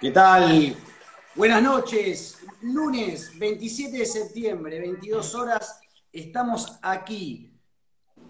¿Qué tal? Buenas noches. Lunes 27 de septiembre, 22 horas. Estamos aquí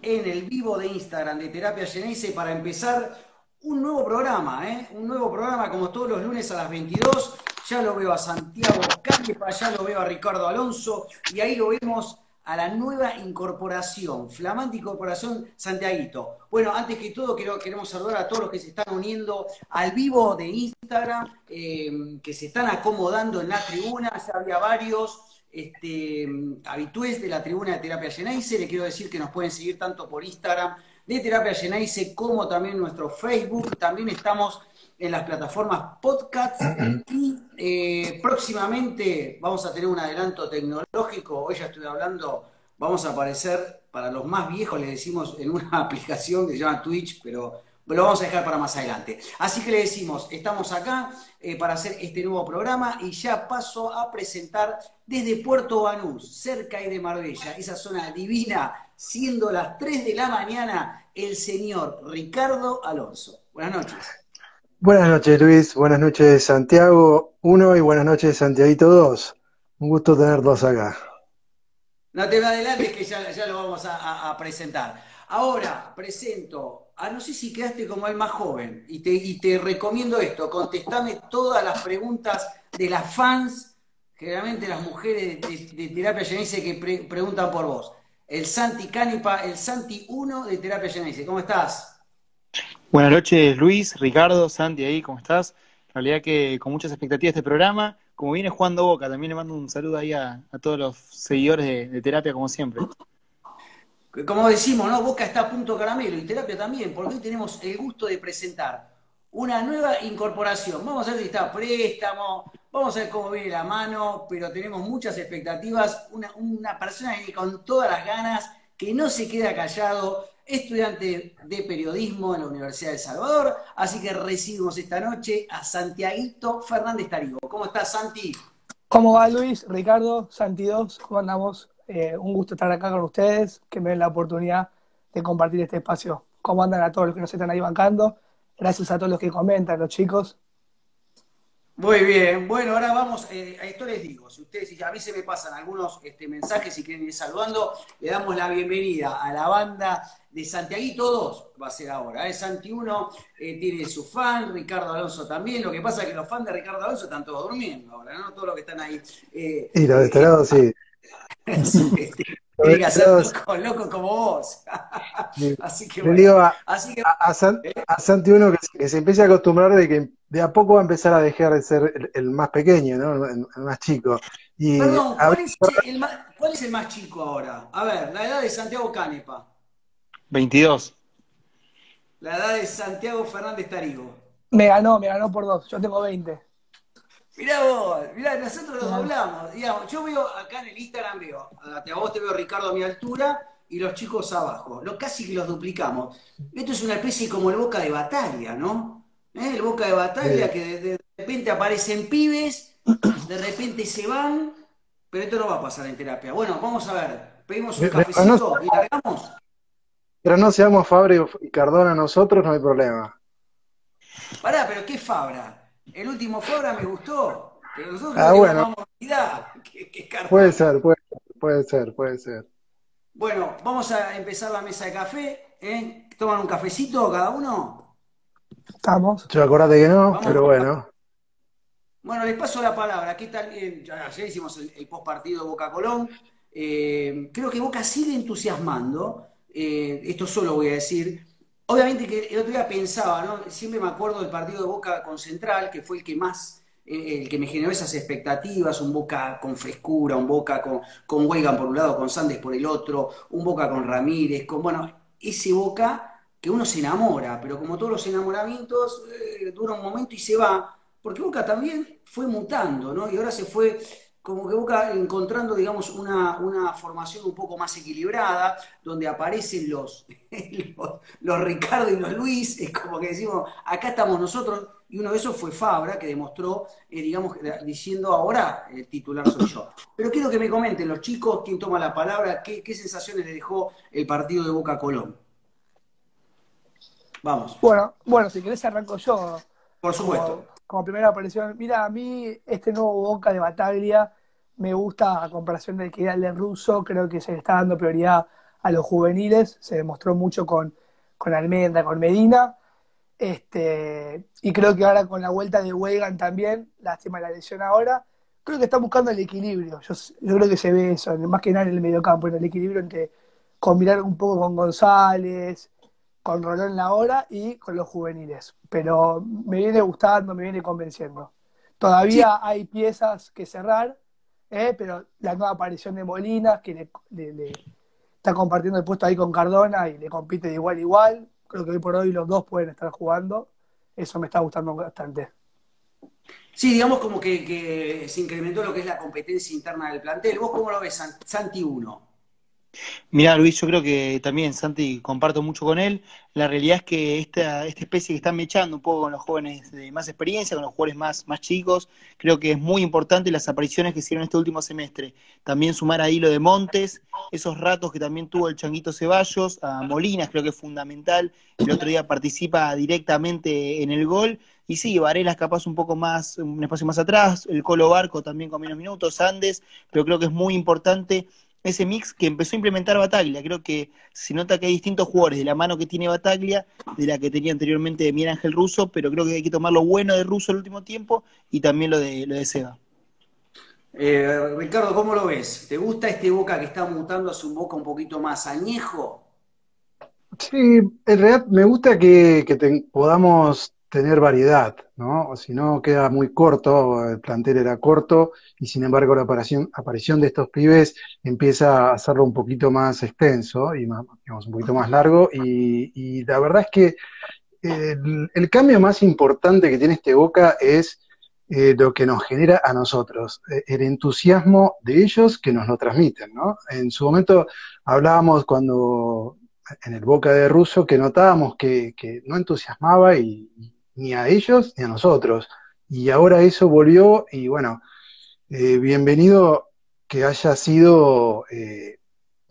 en el vivo de Instagram de Terapia Geneise para empezar un nuevo programa, ¿eh? Un nuevo programa como todos los lunes a las 22. Ya lo veo a Santiago Canepa, ya lo veo a Ricardo Alonso y ahí lo vemos a la nueva incorporación, flamante incorporación Santiaguito. Bueno, antes que todo quiero, queremos saludar a todos los que se están uniendo al vivo de Instagram, eh, que se están acomodando en la tribuna, ya había varios este, habitués de la tribuna de Terapia Geneise, le quiero decir que nos pueden seguir tanto por Instagram de Terapia Geneise como también nuestro Facebook, también estamos en las plataformas podcast y eh, próximamente vamos a tener un adelanto tecnológico. Hoy ya estoy hablando, vamos a aparecer para los más viejos, le decimos en una aplicación que se llama Twitch, pero lo vamos a dejar para más adelante. Así que le decimos, estamos acá eh, para hacer este nuevo programa y ya paso a presentar desde Puerto Banús, cerca de Marbella, esa zona divina, siendo las 3 de la mañana, el señor Ricardo Alonso. Buenas noches. Buenas noches, Luis. Buenas noches, Santiago 1 y buenas noches, Santiaguito 2. Un gusto tener dos acá. No te adelantes que ya, ya lo vamos a, presentar. Ahora presento a no sé si quedaste como el más joven y te, y te recomiendo esto, contestame todas las preguntas de las fans, generalmente las mujeres de, Terapia Genese que preguntan por vos. El Santi Canipa, el Santi 1 de Terapia Genese. ¿Cómo estás? Buenas noches, Luis, Ricardo, Santi, ahí, ¿cómo estás? En realidad que con muchas expectativas de este programa. Como viene jugando Boca, también le mando un saludo ahí a, todos los seguidores de, terapia, como siempre. Como decimos, ¿no? Boca está a punto caramelo y terapia también, porque hoy tenemos el gusto de presentar una nueva incorporación. Vamos a ver si está préstamo, vamos a ver cómo viene la mano, pero tenemos muchas expectativas. Una, persona que con todas las ganas, que no se queda callado, estudiante de periodismo en la Universidad de Salvador, así que recibimos esta noche a Santiaguito Fernández Tarigo. ¿Cómo estás, Santi? ¿Cómo va, Luis? Ricardo, Santi 2, ¿cómo andamos? Eh, un gusto estar acá con ustedes, que me den la oportunidad de compartir este espacio. ¿Cómo andan a todos los que nos están ahí bancando? Gracias a todos los que comentan, los chicos. Muy bien, bueno, ahora vamos, eh, a esto les digo, si ustedes, si a mí se me pasan algunos este, mensajes y quieren ir saludando, le damos la bienvenida a la banda de Santiaguito 2, va a ser ahora, ¿eh? Santi 1 eh, tiene su fan, Ricardo Alonso también, lo que pasa es que los fans de Ricardo Alonso están todos durmiendo ahora, ¿no? Todos los que están ahí. Eh, y los de este lado, sí. este, tiene que ser loco, loco como vos. así que bueno. Le digo a, así que, a, Santi 1 que, se empiece a acostumbrar de que de a poco va a empezar a dejar de ser el, más pequeño, ¿no? El, más chico. Y Perdón, ¿cuál es, el más, ¿cuál es el más chico ahora? A ver, la edad de Santiago Canepa. 22. La edad de Santiago Fernández Tarigo. Me ganó, me ganó por dos. Yo tengo 20. Mirá vos, mirá, nosotros nos hablamos. Digamos, yo veo acá en el Instagram, veo, a vos te veo Ricardo a mi altura y los chicos abajo. Lo, casi que los duplicamos. Esto es una especie como el boca de batalla, ¿no? ¿Eh? El boca de batalla que de, repente aparecen pibes, de repente se van, pero esto no va a pasar en terapia. Bueno, vamos a ver. Pedimos un cafecito y largamos. Pero no seamos Fabra y Cardona nosotros, no hay problema. Pará, pero ¿qué Fabra? El último Fabra me gustó. Pero nosotros ah, bueno. puede ser, puede, puede ser, puede ser. Bueno, vamos a empezar la mesa de café. ¿eh? ¿Toman un cafecito cada uno? Estamos. Yo acordate que no, pero bueno. Bueno, les paso la palabra. ¿Qué tal? Eh, ayer hicimos el, el post partido Boca Colón. Eh, creo que Boca sigue entusiasmando. Eh, esto solo voy a decir. Obviamente que el otro día pensaba, ¿no? Siempre me acuerdo del partido de Boca con Central, que fue el que más, eh, el que me generó esas expectativas, un Boca con frescura, un Boca con, con por un lado, con Sandes por el otro, un Boca con Ramírez, con, bueno, ese Boca que uno se enamora, pero como todos los enamoramientos, eh, dura un momento y se va, porque Boca también fue mutando, ¿no? Y ahora se fue como que Boca encontrando, digamos, una, formación un poco más equilibrada, donde aparecen los, los, Ricardo y los Luis, es como que decimos, acá estamos nosotros, y uno de esos fue Fabra, que demostró, eh, digamos, diciendo ahora el titular soy yo. Pero quiero que me comenten los chicos, quién toma la palabra, qué, sensaciones le dejó el partido de Boca Colón. Vamos. Bueno, bueno, si querés arranco yo. Por supuesto como primera aparición, mira, a mí este nuevo Boca de Bataglia me gusta a comparación del que era el de Russo, creo que se le está dando prioridad a los juveniles, se demostró mucho con, con Almendra, con Medina, este, y creo que ahora con la vuelta de Wegan también, lástima la lesión ahora, creo que está buscando el equilibrio, yo, yo creo que se ve eso, más que nada en el mediocampo, en el equilibrio entre combinar un poco con González, con Rolón la hora y con los juveniles. Pero me viene gustando, me viene convenciendo. Todavía hay piezas que cerrar, ¿eh? pero la nueva aparición de Molina, que le, está compartiendo el puesto ahí con Cardona y le compite de igual a igual. Creo que hoy por hoy los dos pueden estar jugando. Eso me está gustando bastante. Sí, digamos como que, que se incrementó lo que es la competencia interna del plantel. ¿Vos cómo lo ves, Santi 1? Mira, Luis, yo creo que también, Santi, comparto mucho con él. La realidad es que esta, esta especie que están mechando un poco con los jóvenes de más experiencia, con los jugadores más, más chicos, creo que es muy importante las apariciones que hicieron este último semestre. También sumar ahí lo de Montes, esos ratos que también tuvo el Changuito Ceballos, a Molinas, creo que es fundamental. El otro día participa directamente en el gol. Y sí, Varela capaz un poco más, un espacio más atrás, el Colo Barco también con menos minutos, Andes, pero creo que es muy importante ese mix que empezó a implementar Bataglia. Creo que se nota que hay distintos jugadores de la mano que tiene Bataglia, de la que tenía anteriormente Miguel Ángel Russo, pero creo que hay que tomar lo bueno de Russo el último tiempo y también lo de, lo de Seba. Eh, Ricardo, ¿cómo lo ves? ¿Te gusta este Boca que está mutando a su Boca un poquito más añejo? Sí, en realidad me gusta que, podamos tener variedad, ¿no? O si no, queda muy corto, el plantel era corto, y sin embargo la aparición, aparición de estos pibes empieza a hacerlo un poquito más extenso y más, digamos, un poquito más largo, y, la verdad es que el, cambio más importante que tiene este Boca es eh, lo que nos genera a nosotros, eh, el entusiasmo de ellos que nos lo transmiten, ¿no? En su momento hablábamos cuando en el Boca de Russo que notábamos que, que no entusiasmaba y, ni a ellos ni a nosotros. Y ahora eso volvió y bueno, eh, bienvenido que haya sido eh,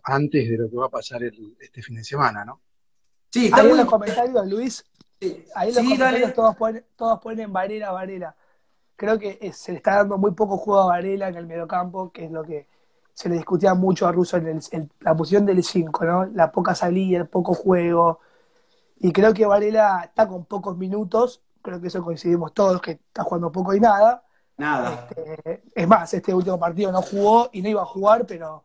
antes de lo que va a pasar este fin de semana, ¿no? Sí, ahí en los comentarios, Luis, ahí en los comentarios todos ponen, todos ponen Varela, Varela. Creo que se le está dando muy poco juego a Varela en el mediocampo, que es lo que se le discutía mucho a Russo en, la posición del 5, ¿no? La poca salida, el poco juego, y creo que Varela está con pocos minutos, creo que eso coincidimos todos, que está jugando poco y nada. Nada. Este, es más, este último partido no jugó y no iba a jugar, pero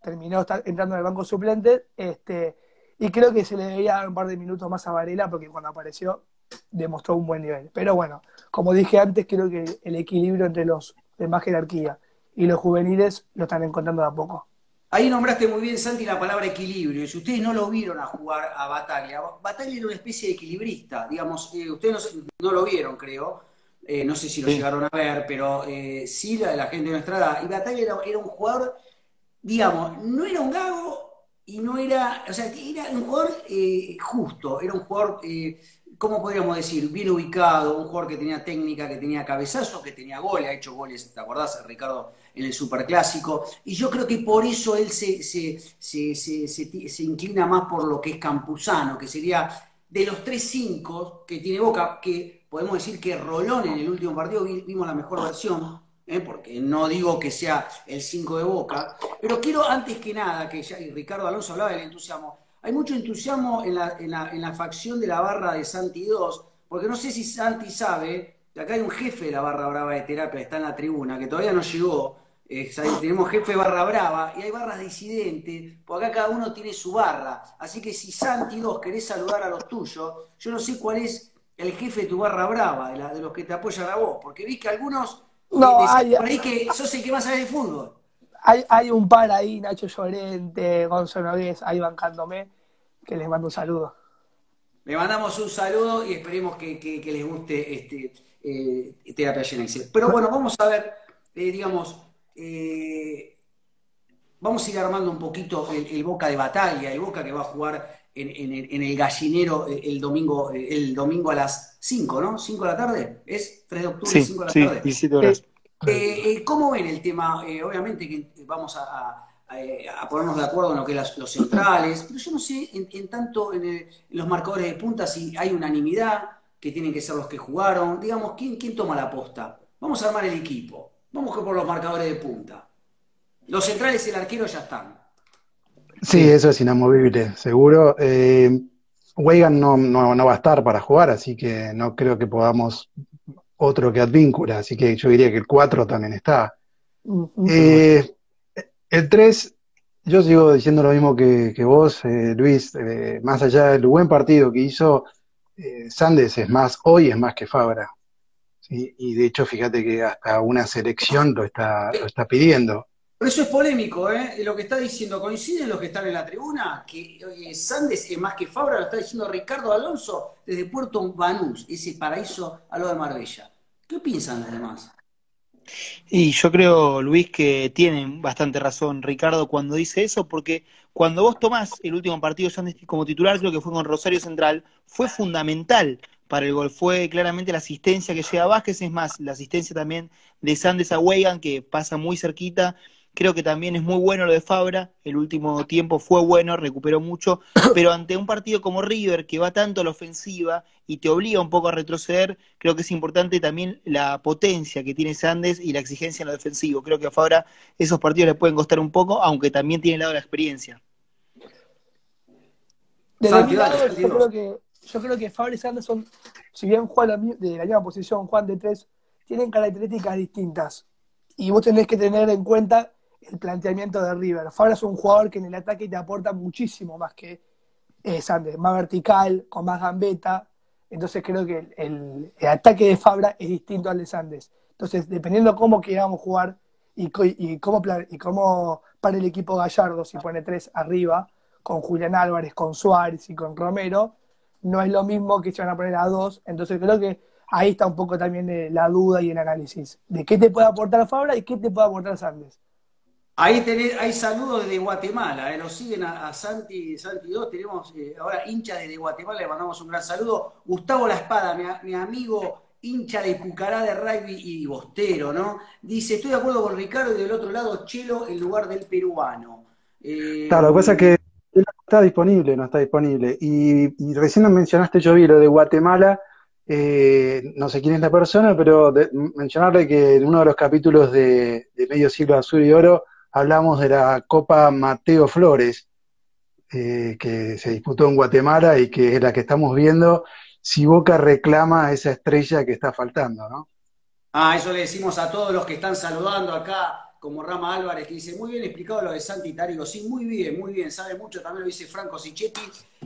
terminó entrando en el banco suplente. Este, y creo que se le debería dar un par de minutos más a Varela, porque cuando apareció demostró un buen nivel. Pero bueno, como dije antes, creo que el equilibrio entre los de más jerarquía y los juveniles lo están encontrando de a poco. Ahí nombraste muy bien, Santi, la palabra equilibrio. Y si ustedes no lo vieron a jugar a Bataglia, Bataglia era una especie de equilibrista, digamos, eh, ustedes no, lo vieron, creo. Eh, no sé si lo llegaron a ver, pero eh, sí la, la, gente de nuestra edad. Y Bataglia era, un jugador, digamos, no era un gago y no era, o sea, era un jugador justo, era un jugador ¿cómo podríamos decir? Bien ubicado, un jugador que tenía técnica, que tenía cabezazo, que tenía goles, ha hecho goles, ¿te acordás, Ricardo, en el Superclásico? Y yo creo que por eso él se, se, inclina más por lo que es Campuzano, que sería de los 3-5 que tiene Boca, que podemos decir que Rolón en el último partido vimos la mejor versión, ¿eh? porque no digo que sea el 5 de Boca, pero quiero antes que nada, que ya Ricardo Alonso hablaba del entusiasmo, hay mucho entusiasmo en la, facción de la barra de Santi 2, porque no sé si Santi sabe, que acá hay un jefe de la barra brava de terapia, está en la tribuna, que todavía no llegó. Eh, tenemos jefe barra brava y hay barras disidentes, porque acá cada uno tiene su barra. Así que si Santi 2 querés saludar a los tuyos, yo no sé cuál es el jefe de tu barra brava, de, la, de los que te apoyan a vos, porque vi que algunos no, hay, por ahí que sos el que más sabe de fútbol. Hay, hay un par ahí, Nacho Llorente, Gonzalo Nogués, ahí bancándome que les mando un saludo. Le mandamos un saludo y esperemos que, les guste este eh, Terapia Genesis. Pero bueno, vamos a ver, eh, digamos, eh, vamos a ir armando un poquito el, Boca de batalla, el Boca que va a jugar en, el, gallinero el domingo, el domingo a las 5, ¿no? 5 de la tarde, ¿es? 3 de octubre, 5 de la tarde. ¿Cómo ven el tema? obviamente que vamos a eh, a ponernos de acuerdo en lo que es los centrales, pero yo no sé en, tanto en, los marcadores de punta si hay unanimidad, que tienen que ser los que jugaron. Digamos, ¿quién, quién toma la posta? Vamos a armar el equipo. Vamos por los marcadores de punta. Los centrales y el arquero ya están. Sí, eso es inamovible, seguro. Eh, Weigan no, no, va a estar para jugar, así que no creo que podamos otro que Advíncula, así que yo diría que el 4 también está. Eh, el 3, yo sigo diciendo lo mismo que, vos, eh, Luis, eh, más allá del buen partido que hizo, Sandes es más, hoy es más que Fabra. Y de hecho, fíjate que hasta una selección lo está, lo está pidiendo. Pero eso es polémico, ¿eh? Lo que está diciendo, coinciden los que están en la tribuna, que eh, Sandes es más que Fabra, lo está diciendo Ricardo Alonso desde Puerto Banús, ese paraíso a lo de Marbella. ¿Qué piensan los demás? Y yo creo, Luis, que tienen bastante razón Ricardo cuando dice eso, porque cuando vos tomás el último partido Sandes como titular, creo que fue con Rosario Central, fue fundamental para el gol. Fue claramente la asistencia que llega a Vázquez, es más, la asistencia también de Sandes a Weigan, que pasa muy cerquita Creo que también es muy bueno lo de Fabra, el último tiempo fue bueno, recuperó mucho, pero ante un partido como River, que va tanto a la ofensiva y te obliga un poco a retroceder, creo que es importante también la potencia que tiene Sandes y la exigencia en lo defensivo. Creo que a Fabra esos partidos le pueden costar un poco, aunque también tiene el lado de la experiencia. yo, creo que, yo creo que Fabra y Sandes son, si bien juegan de la misma posición, Juan de tres, tienen características distintas. Y vos tenés que tener en cuenta el planteamiento de River. Fabra es un jugador que en el ataque te aporta muchísimo más que eh, Sanders, más vertical, con más gambeta. Entonces creo que el, ataque de Fabra es distinto al de Sanders. Entonces, dependiendo cómo queramos jugar y, y, cómo, y cómo para el equipo Gallardo, si pone tres arriba, con Julián Álvarez, con Suárez y con Romero, no es lo mismo que se van a poner a dos. Entonces creo que ahí está un poco también eh, la duda y el análisis de qué te puede aportar Fabra y qué te puede aportar Sanders. Ahí tenés, hay saludos desde Guatemala, eh, nos siguen a, Santi, Santi 2, tenemos eh, ahora hincha desde Guatemala, le mandamos un gran saludo. Gustavo La Espada, mi, amigo hincha de Pucará de rugby y bostero, ¿no? Dice, estoy de acuerdo con Ricardo y del otro lado Chelo en lugar del peruano. Eh, claro, lo que pasa es que no está disponible, no está disponible. Y, recién mencionaste, yo vi lo de Guatemala, no sé quién es la persona, pero mencionarle que en uno de los capítulos de, de Medio Siglo Azul y Oro, hablamos de la Copa Mateo Flores, eh, que se disputó en Guatemala y que es la que estamos viendo, si Boca reclama esa estrella que está faltando, ¿no? Ah, eso le decimos a todos los que están saludando acá, como Rama Álvarez, que dice, muy bien explicado lo de Santi Tarigo, sí, muy bien, muy bien, sabe mucho, también lo dice Franco Sichetti,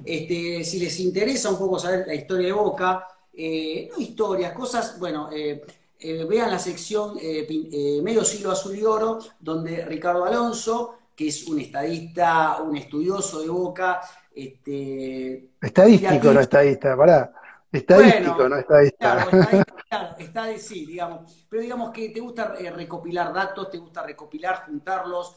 este, si les interesa un poco saber la historia de Boca, eh, no historias, cosas, bueno, eh, eh, vean la sección eh, eh, Medio Siglo Azul y Oro, donde Ricardo Alonso, que es un estadista, un estudioso de Boca. Este, Estadístico, no estadista, pará. Estadístico, no estadista. Claro, está de sí, digamos. Pero digamos que te gusta recopilar datos, te gusta recopilar, juntarlos,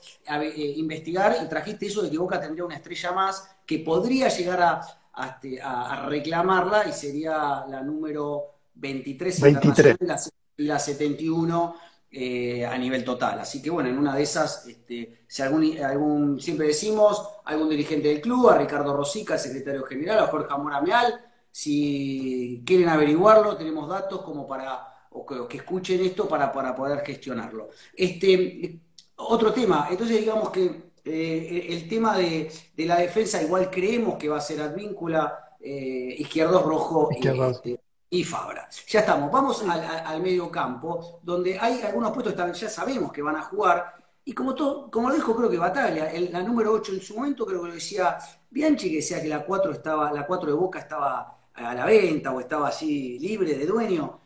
investigar, y trajiste eso de que Boca tendría una estrella más que podría llegar a, a, este, reclamarla y sería la número 23, 23 y la 71 eh, a nivel total. Así que bueno, en una de esas, este, si algún, algún, siempre decimos, algún dirigente del club, a Ricardo Rosica, el secretario general, a Jorge Amora Meal, si quieren averiguarlo, tenemos datos como para, o que, escuchen esto para, para, poder gestionarlo. Este, otro tema, entonces digamos que eh, el tema de, la defensa, igual creemos que va a ser Advíncula, eh, Izquierdo Rojo, este, y Fabra. Ya estamos, vamos al, medio campo, donde hay algunos puestos que ya sabemos que van a jugar, y como, todo, como lo dijo creo que Batalla, la número 8 en su momento creo que lo decía Bianchi, que decía que la 4, estaba, la 4 de Boca estaba a la venta o estaba así libre de dueño.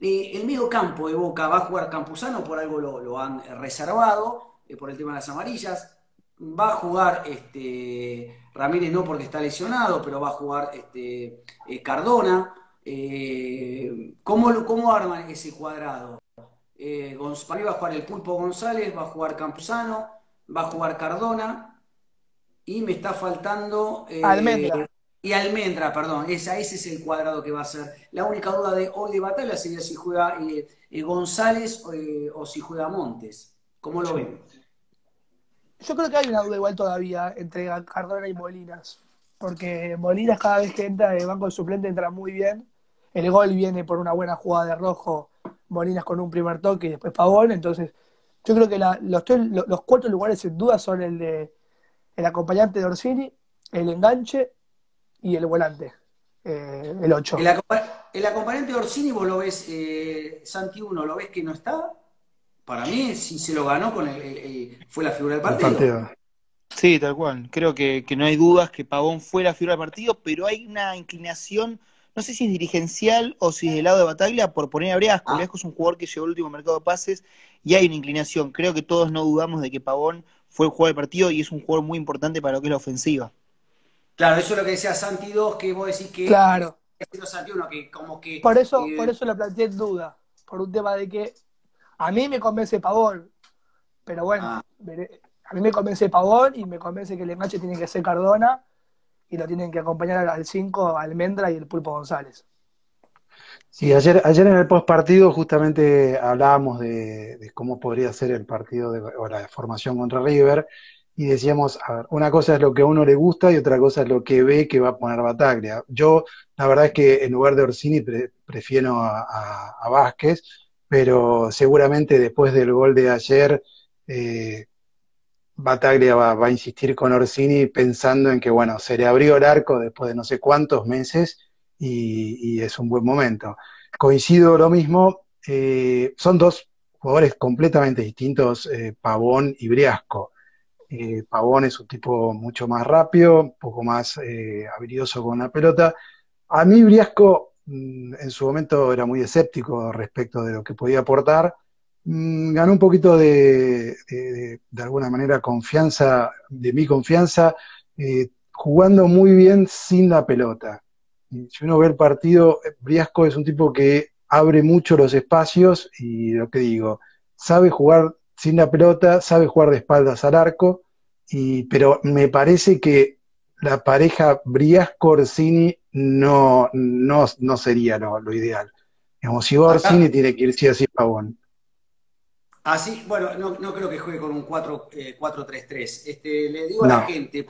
El medio campo de Boca va a jugar Campuzano, por algo lo, han reservado, eh, por el tema de las amarillas. Va a jugar este, Ramírez no porque está lesionado, pero va a jugar este, eh, Cardona. Eh, ¿cómo, ¿Cómo arman ese cuadrado? Eh, va a jugar el Pulpo González, va a jugar Campuzano, va a jugar Cardona y me está faltando... Eh, Almendra. Y Almendra, perdón, esa, ese es el cuadrado que va a ser. La única duda de hoy de batalla sería si juega eh, González o si juega Montes. ¿Cómo lo ven? Yo creo que hay una duda igual todavía entre Cardona y Molinas, porque Molinas cada vez que entra de banco de suplente entra muy bien el gol viene por una buena jugada de rojo, Molinas con un primer toque y después Pavón, entonces yo creo que los, los, cuatro lugares sin duda son el de el acompañante de Orsini, el enganche y el volante, eh, el 8. El, acompañante de Orsini, vos lo ves, eh, Santi uno, ¿lo ves que no está? Para mí, si se lo ganó con el, fue la figura del partido. Sí, tal cual. Creo que, no hay dudas que Pavón fue la figura del partido, pero hay una inclinación, no sé si es dirigencial o si es del lado de Bataglia, por poner a Briasco. Ah. Briasco es un jugador que llegó al último mercado de pases y hay una inclinación. Creo que todos no dudamos de que Pavón fue el jugador del partido y es un jugador muy importante para lo que es la ofensiva. Claro, eso es lo que decía Santi 2, que vos decís que claro. Santi 1, que como que... Por eso, por eso lo planteé en duda, por un tema de que a mí me convence Pavón, pero bueno, ah. a mí me convence Pavón y me convence que el enganche tiene que ser Cardona y lo tienen que acompañar al 5 Almendra y el Pulpo González. Sí, ayer, ayer en el post partido justamente hablábamos de, cómo podría ser el partido de, o la formación contra River y decíamos, a ver, una cosa es lo que a uno le gusta y otra cosa es lo que ve que va a poner Bataglia. Yo, la verdad es que en lugar de Orsini prefiero a, Vázquez, pero seguramente después del gol de ayer, eh, Bataglia va, a insistir con Orsini pensando en que, bueno, se le abrió el arco después de no sé cuántos meses y, es un buen momento. Coincido lo mismo, eh, son dos jugadores completamente distintos, eh, Pavón y Briasco. Eh, Pavón es un tipo mucho más rápido, un poco más habilidoso con la pelota. A mí Briasco mm, en su momento era muy escéptico respecto de lo que podía aportar. Mm, ganó un poquito de, de, alguna manera, confianza, de mi confianza, eh, jugando muy bien sin la pelota. Si uno ve el partido, Briasco es un tipo que abre mucho los espacios y lo que digo, sabe jugar sin la pelota, sabe jugar de espaldas al arco, y, pero me parece que la pareja Brias-Corsini no, no, no sería lo, ideal. Digamos, si Orsini tiene que irse así Pavón. Así, bueno, no, no, creo que juegue con un 4-3-3. Eh, este, le digo a la gente,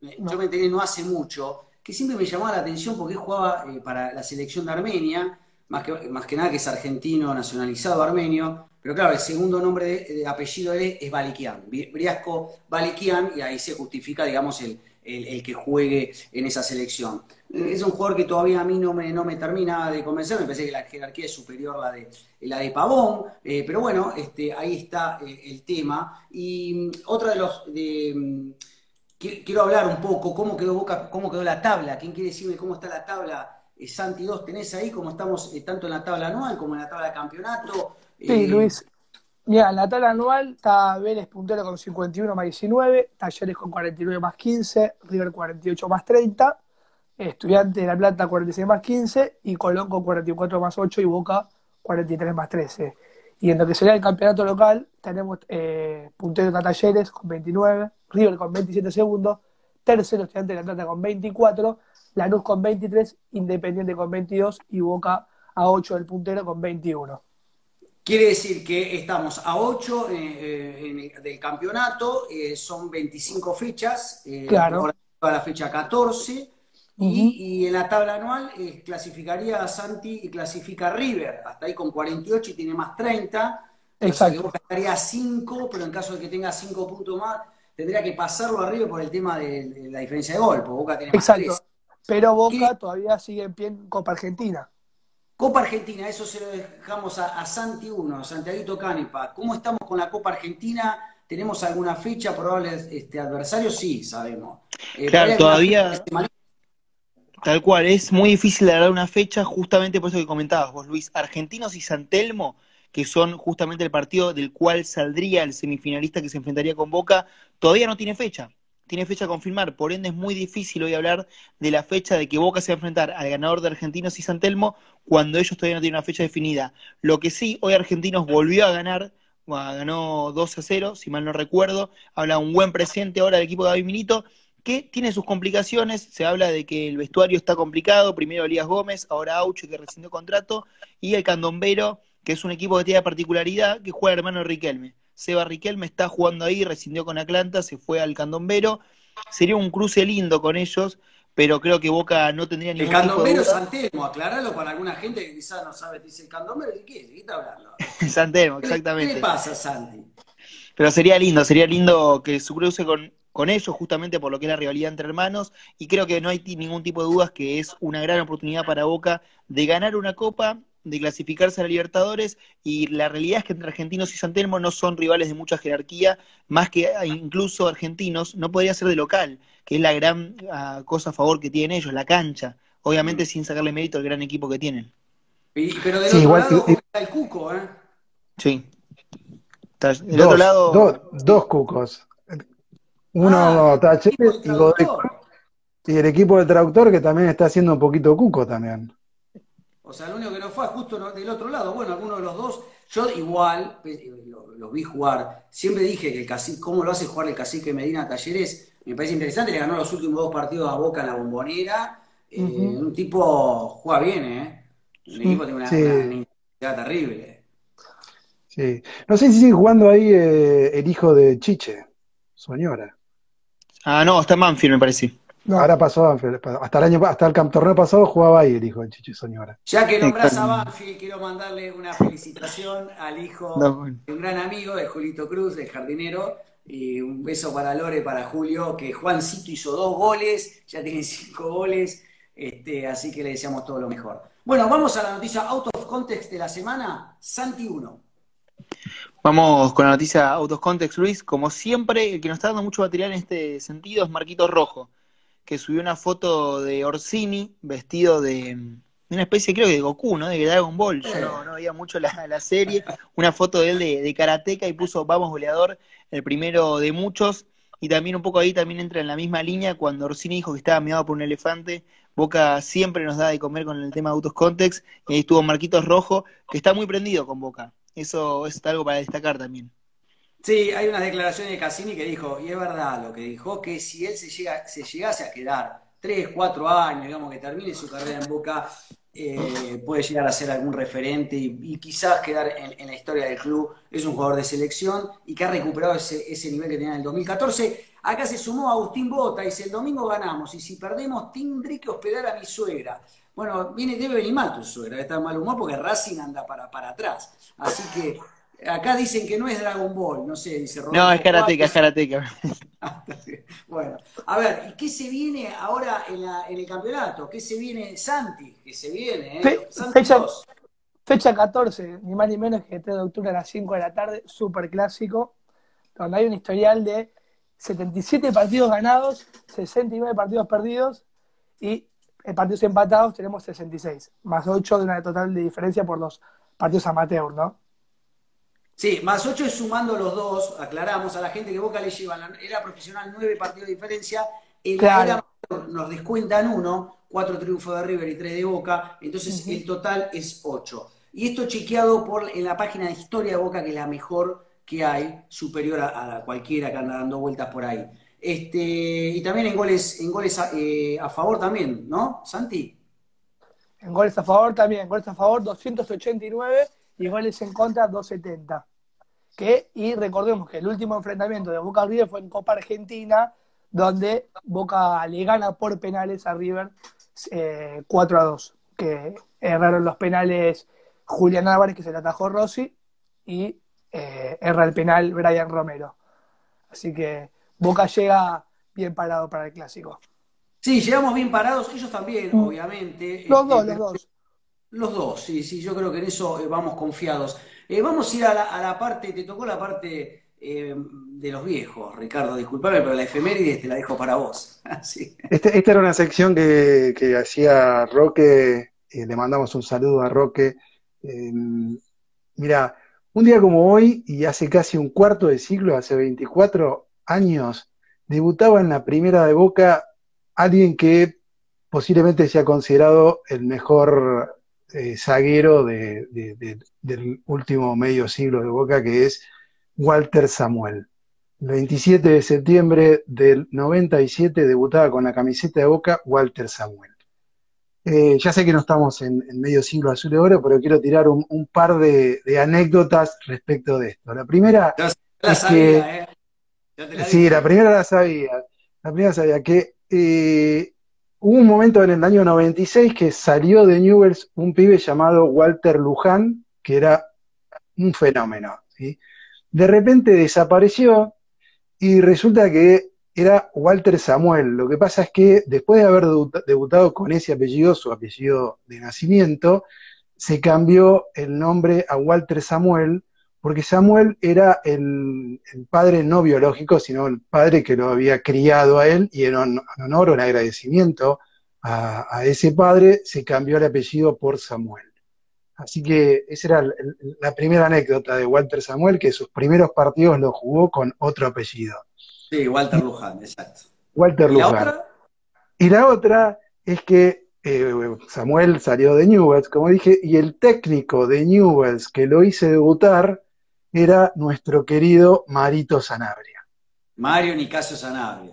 yo me enteré no hace mucho, que siempre me llamaba la atención porque jugaba eh, para la selección de Armenia, más que, más que nada que es argentino, nacionalizado armenio, pero claro, el segundo nombre de, apellido de él es Balikian, Briasco Balikian, y ahí se justifica, digamos, el, que juegue en esa selección. Es un jugador que todavía a mí no me, no me termina de convencer, me parece que la jerarquía es superior a la de, la de Pavón, eh, pero bueno, este, ahí está eh, el tema. Y mm, otra de los... Mm, quiero hablar un poco cómo quedó Boca, cómo quedó la tabla. ¿Quién quiere decirme cómo está la tabla? Eh, Santi 2, tenés ahí cómo estamos tanto en la tabla anual como en la tabla de campeonato. Sí, Luis. Mira, en la tabla anual está Vélez puntero con 51 más 19, Talleres con 49 más 15, River 48 más 30, Estudiante de La Plata 46 más 15 y Colón con 44 más 8 y Boca 43 más 13. Y en lo que sería el campeonato local, tenemos eh, puntero de Talleres con 29, River con 27 segundos, tercero Estudiante de La Plata con 24, Lanús con 23, Independiente con 22 y Boca a 8 del puntero con 21. Quiere decir que estamos a 8 eh, eh, del campeonato, eh, son 25 fechas, claro. ahora la fecha 14, y, en la tabla anual clasificaría a Santi y clasifica a River, hasta ahí con 48 y tiene más 30. Exacto. estaría a 5, pero en caso de que tenga 5 puntos más, tendría que pasarlo a River por el tema de, la diferencia de gol, porque Boca tiene más Exacto. Pero Boca todavía sigue en pie en Copa Argentina. Copa Argentina, eso se lo dejamos a, Santi 1, a Santiago Canepa. ¿Cómo estamos con la Copa Argentina? ¿Tenemos alguna fecha, probables este, adversarios? Sí, sabemos. Eh, claro, todavía... Tal cual, es muy difícil dar una fecha, justamente por eso que comentabas vos, Luis. Argentinos y Santelmo, que son justamente el partido del cual saldría el semifinalista que se enfrentaría con Boca, todavía no tiene fecha tiene fecha a confirmar, por ende es muy difícil hoy hablar de la fecha de que Boca se va a enfrentar al ganador de Argentinos y San Telmo cuando ellos todavía no tienen una fecha definida. Lo que sí, hoy Argentinos volvió a ganar, ganó 2 a 0, si mal no recuerdo, habla un buen presente ahora del equipo de David Minito, que tiene sus complicaciones, se habla de que el vestuario está complicado, primero Elías Gómez, ahora Aucho que rescindió contrato, y el Candombero, que es un equipo que tiene particularidad, que juega hermano Riquelme. Seba Riquelme está jugando ahí, rescindió con Atlanta, se fue al Candombero. Sería un cruce lindo con ellos, pero creo que Boca no tendría El ningún tipo de candomero es duda. San Telmo, aclaralo para alguna gente que quizás no sabe, dice el candomero, ¿de qué? ¿De qué está hablando? San Telmo, ¿Qué le- ¿Qué exactamente. pasa, Santi? Pero sería lindo, sería lindo que su cruce con, con ellos, justamente por lo que es la rivalidad entre hermanos, y creo que no hay ningún tipo de dudas que es una gran oportunidad para Boca de ganar una copa, de clasificarse a la Libertadores, y la realidad es que entre Argentinos y San Telmo no son rivales de mucha jerarquía, más que eh, incluso Argentinos, no podría ser de local, que es la gran ah, cosa a favor que tienen ellos, la cancha, obviamente sin sacarle mérito al gran equipo que tienen. Y- pero del Sí, otro igual lado que- está el Cuco, ¿eh? Sí. Del Dos, otro lado, dos, dos cucos. Uno Ah, Tachete y Godoy. Y el equipo de traductor que también está haciendo un poquito cuco también. O sea, el único que no fue justo del otro lado. Bueno, alguno de los dos. Yo igual, eh, lo, lo vi jugar. Siempre dije que el cacique, cómo lo hace jugar el cacique Medina a Talleres, me parece interesante. Le ganó los últimos dos partidos a Boca en la bombonera. Eh. Un tipo juega bien, ¿eh? Un equipo tiene una, Sí. una- una intensidad terrible. Sí. No sé si sigue jugando ahí eh, el hijo de Chiche, Soñora. ah, no, está Manfield, me parece. No, Ahora pasó, hasta el año, hasta el cam- torneo pasado jugaba ahí el hijo de Chiche Soñora. Ya que nombrás a. Banfield, quiero mandarle una felicitación al hijo No, bueno. de un gran amigo de Julito Cruz, el jardinero. Y un beso para Lore, para Julio, que Juancito hizo dos goles, ya tiene cinco goles, este, así que le deseamos todo lo mejor. Bueno, vamos a la noticia out of context de la semana, Santi 1. Vamos con la noticia Out of Context, Luis. Como siempre, el que nos está dando mucho material en este sentido es Marquito Rojo, que subió una foto de Orsini vestido de, de una especie, creo que de Goku, ¿no? De Dragon Ball. Yo no, no veía mucho la, la serie. Una foto de él de, de karateca y puso Vamos goleador, el primero de muchos. Y también un poco ahí también entra en la misma línea cuando Orsini dijo que estaba meado por un elefante. Boca siempre nos da de comer con el tema de Out of Context. Y ahí estuvo Marquitos Rojo, que está muy prendido con Boca. Eso es algo para destacar también. Sí, hay unas declaraciones de Cassini que dijo, y es verdad lo que dijo, que si él se, llega, se llegase a quedar 3, 4 años, digamos que termine su carrera en Boca, eh, puede llegar a ser algún referente y, y quizás quedar en, en, la historia del club. Es un jugador de selección y que ha recuperado ese, ese nivel que tenía en el 2014. Acá se sumó Agustín Bota, dice, el domingo ganamos y si perdemos tendré que hospedar a mi suegra. Bueno, viene, debe venir mal tu suegra, está de mal humor porque Racing anda para, para atrás. Así que acá dicen que no es Dragon Ball, no sé, dice Rodolfo No, es karateca, es karateca. bueno, a ver, ¿y qué se viene ahora en, la, en, el campeonato? ¿Qué se viene Santi? ¿Qué se viene? Eh? Fe, fecha, fecha, 14, ni más ni menos que 3 de octubre a las 5 de la tarde, super clásico, donde hay un historial de 77 partidos ganados, 69 partidos perdidos y en partidos empatados tenemos 66, más 8 de una total de diferencia por los partidos amateur, ¿no? Sí, más 8 es sumando los dos, aclaramos a la gente que Boca le lleva, era profesional 9 partidos de diferencia, en claro. la era nos descuentan uno, 4 triunfos de River y 3 de Boca, entonces uh -huh. el total es 8. Y esto chequeado por, en la página de Historia de Boca, que es la mejor que hay, superior a, a cualquiera que anda dando vueltas por ahí. Este, y también en goles, en goles a, eh, a, favor también, ¿no, Santi? En goles a favor también, goles a favor 289 y goles en contra 270. Que, y recordemos que el último enfrentamiento de Boca River fue en Copa Argentina, donde Boca le gana por penales a River eh, 4 a 2. Que erraron los penales Julián Álvarez, que se le atajó Rossi, y eh, erra el penal Brian Romero. Así que Boca llega bien parado para el clásico. Sí, llegamos bien parados, ellos también, mm. obviamente. Los dos, los dos. Los dos, sí, sí, yo creo que en eso eh, vamos confiados. Eh, vamos a ir a la, a la, parte, te tocó la parte eh, de los viejos, Ricardo, disculpame, pero la efeméride te la dejo para vos. sí. este, esta era una sección que, que hacía Roque, le mandamos un saludo a Roque. mira, un día como hoy, y hace casi un cuarto de siglo, hace 24 años, debutaba en la primera de Boca alguien que posiblemente sea considerado el mejor eh, zaguero de, de, de, del último medio siglo de Boca, que es Walter Samuel. El 27 de septiembre del 97 debutaba con la camiseta de Boca Walter Samuel. Eh, ya sé que no estamos en, en, medio siglo azul de oro, pero quiero tirar un, un par de, anécdotas respecto de esto. La primera la es sabía, que... Eh. La sí, la primera la sabía. La primera sabía que eh, hubo un momento en el año 96 que salió de Newells un pibe llamado Walter Luján, que era un fenómeno. De repente desapareció y resulta que era Walter Samuel. Lo que pasa es que después de haber debutado con ese apellido, su apellido de nacimiento, se cambió el nombre a Walter Samuel porque Samuel era el, padre no biológico, sino el padre que lo había criado a él, y en, honor o en agradecimiento a, ese padre, se cambió el apellido por Samuel. Así que esa era la primera anécdota de Walter Samuel, que sus primeros partidos los jugó con otro apellido. Sí, Walter Luján, exacto. Walter ¿Y Luján. La otra? Y la otra es que eh, Samuel salió de Newells, como dije, y el técnico de Newells que lo hice debutar era nuestro querido Marito Sanabria. Mario Nicasio Sanabria.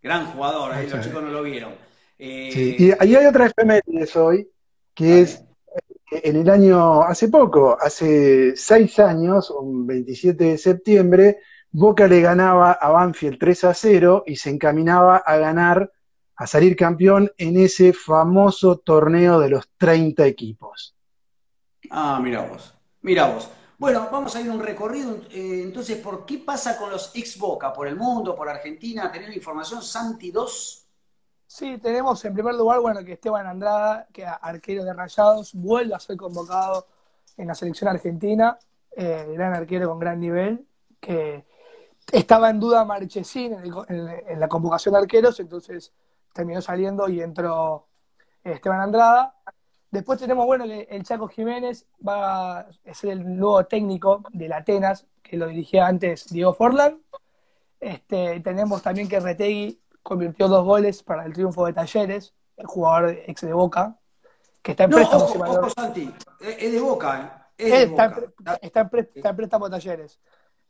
Gran jugador, ahí los chicos no lo vieron. Eh, sí. Y ahí hay otra efeméride hoy, que es eh, en el año, hace poco, hace seis años, un 27 de septiembre, Boca le ganaba a Banfield 3 a 0 y se encaminaba a ganar, a salir campeón en ese famoso torneo de los 30 equipos. Ah, mira vos. Mira vos. Bueno, vamos a ir un recorrido eh, entonces por qué pasa con los ex Boca, por el mundo, por Argentina. ¿Tenés la información, Santi 2? Sí, tenemos en primer lugar, bueno, que Esteban Andrada, que arquero de Rayados, vuelve a ser convocado en la selección argentina. Eh, gran arquero con gran nivel, que estaba en duda Marchesín en, la convocación de arqueros, entonces terminó saliendo y entró Esteban Andrada. Después tenemos, bueno, el Chaco Jiménez va a ser el nuevo técnico del Atenas, que lo dirigía antes Diego Forlan. Este, tenemos también que Retegui convirtió dos goles para el triunfo de Talleres, el jugador ex de Boca, que está en préstamo. Ojo, Santi, es de Boca, ¿eh? Es está, de Boca. Está, en préstamo Talleres.